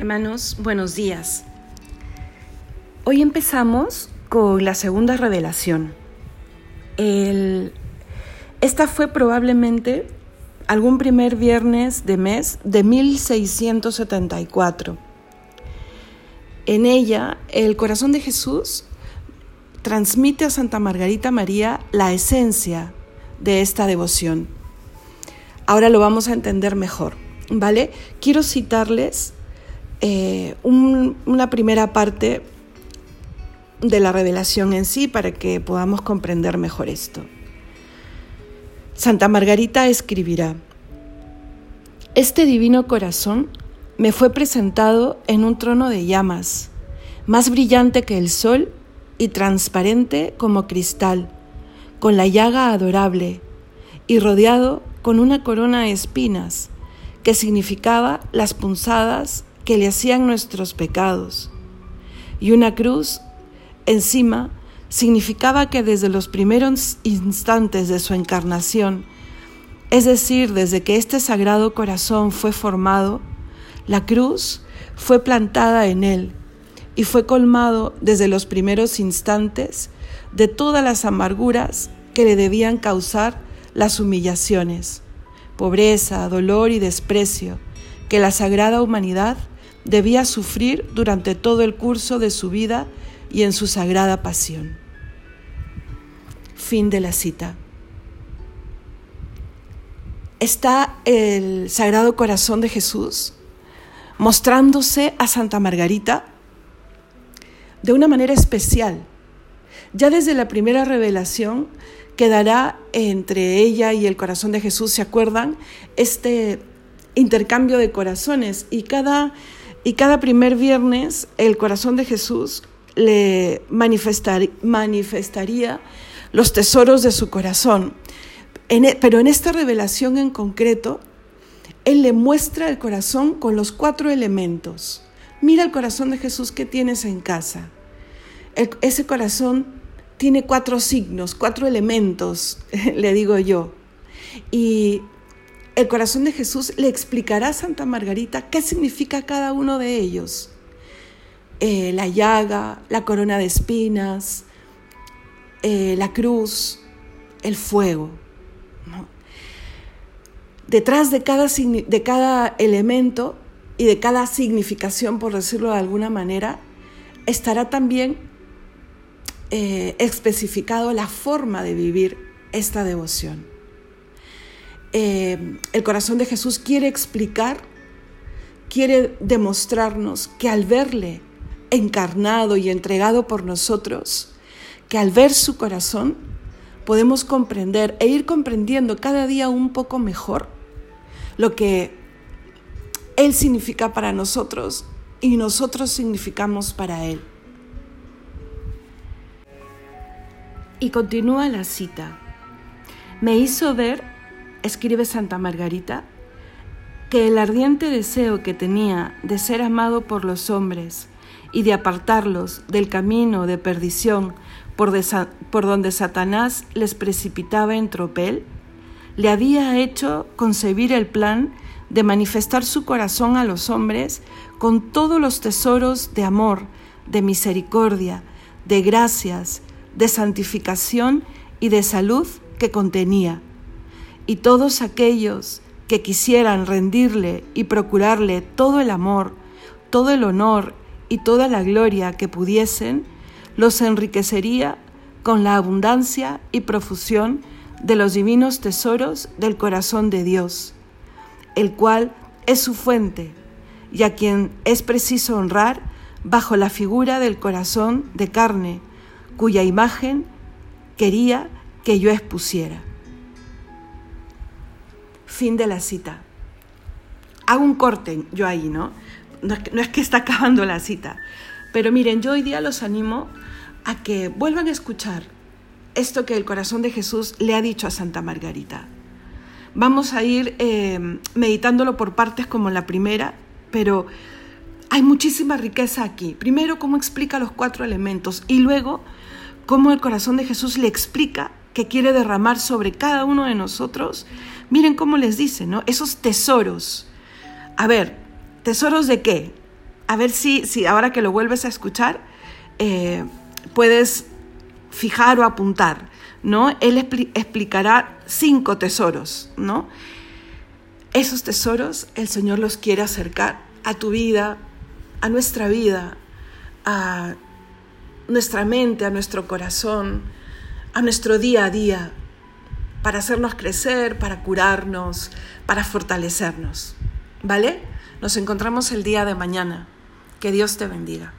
Hermanos, buenos días. Hoy empezamos con la segunda revelación. esta fue probablemente algún primer viernes de mes de 1674. En ella, el corazón de Jesús transmite a Santa Margarita María la esencia de esta devoción. Ahora lo vamos a entender mejor, ¿vale? Quiero citarles eh, una primera parte de la revelación en sí para que podamos comprender mejor esto. Santa Margarita escribirá, Este divino corazón me fue presentado en un trono de llamas, más brillante que el sol y transparente como cristal, con la llaga adorable y rodeado con una corona de espinas que significaba las punzadas que le hacían nuestros pecados. Y una cruz encima significaba que desde los primeros instantes de su encarnación, es decir, desde que este sagrado corazón fue formado, la cruz fue plantada en él y fue colmado desde los primeros instantes de todas las amarguras que le debían causar las humillaciones, pobreza, dolor y desprecio que la sagrada humanidad debía sufrir durante todo el curso de su vida y en su sagrada pasión. Fin de la cita. Está el Sagrado Corazón de Jesús mostrándose a Santa Margarita de una manera especial. Ya desde la primera revelación quedará entre ella y el corazón de Jesús, ¿se acuerdan? Este intercambio de corazones y cada, y cada primer viernes el corazón de Jesús le manifestaría los tesoros de su corazón. E, pero en esta revelación en concreto, Él le muestra el corazón con los cuatro elementos. Mira el corazón de Jesús que tienes en casa. ese corazón tiene cuatro signos, cuatro elementos, le digo yo. Y el corazón de Jesús le explicará a Santa Margarita qué significa cada uno de ellos. Eh, la llaga, la corona de espinas, eh, la cruz, el fuego. Detrás de cada, de cada elemento y de cada significación, por decirlo de alguna manera, estará también eh, especificado la forma de vivir esta devoción. Eh, el corazón de Jesús quiere explicar, quiere demostrarnos que al verle encarnado y entregado por nosotros, que al ver su corazón podemos comprender e ir comprendiendo cada día un poco mejor lo que él significa para nosotros y nosotros significamos para Él. Y continúa la cita. Me hizo ver, escribe Santa Margarita, que el ardiente deseo que tenía de ser amado por los hombres y de apartarlos del camino de perdición por, por donde Satanás les precipitaba en tropel, le había hecho concebir el plan de manifestar su corazón a los hombres con todos los tesoros de amor, de misericordia, de gracias, de santificación y de salud que contenía. Y todos aquellos que quisieran rendirle y procurarle todo el amor, todo el honor y toda la gloria que pudiesen, los enriquecería con la abundancia y profusión de los divinos tesoros del corazón de Dios el cual es su fuente, y a quien es preciso honrar bajo la figura del corazón de carne, cuya imagen quería que yo expusiera. Fin de la cita. Hago un corte yo ahí, ¿no? No es, que, está acabando la cita. Pero miren, yo hoy día los animo a que vuelvan a escuchar esto que el corazón de Jesús le ha dicho a Santa Margarita. Vamos a ir eh, meditándolo por partes como la primera, pero hay muchísima riqueza aquí. Primero, cómo explica los cuatro elementos y luego, cómo el corazón de Jesús le explica que quiere derramar sobre cada uno de nosotros. Miren cómo les dice, ¿no? Esos tesoros. A ver, ¿tesoros de qué? a ver si, si ahora que lo vuelves a escuchar, eh, puedes fijar o apuntar, ¿no? Él explicará cinco tesoros, ¿no? Esos tesoros el Señor los quiere acercar a tu vida, a nuestra vida, a nuestra mente, a nuestro corazón, a nuestro día a día, para hacernos crecer, para curarnos, para fortalecernos. ¿Vale? Nos encontramos el día de mañana. Que Dios te bendiga.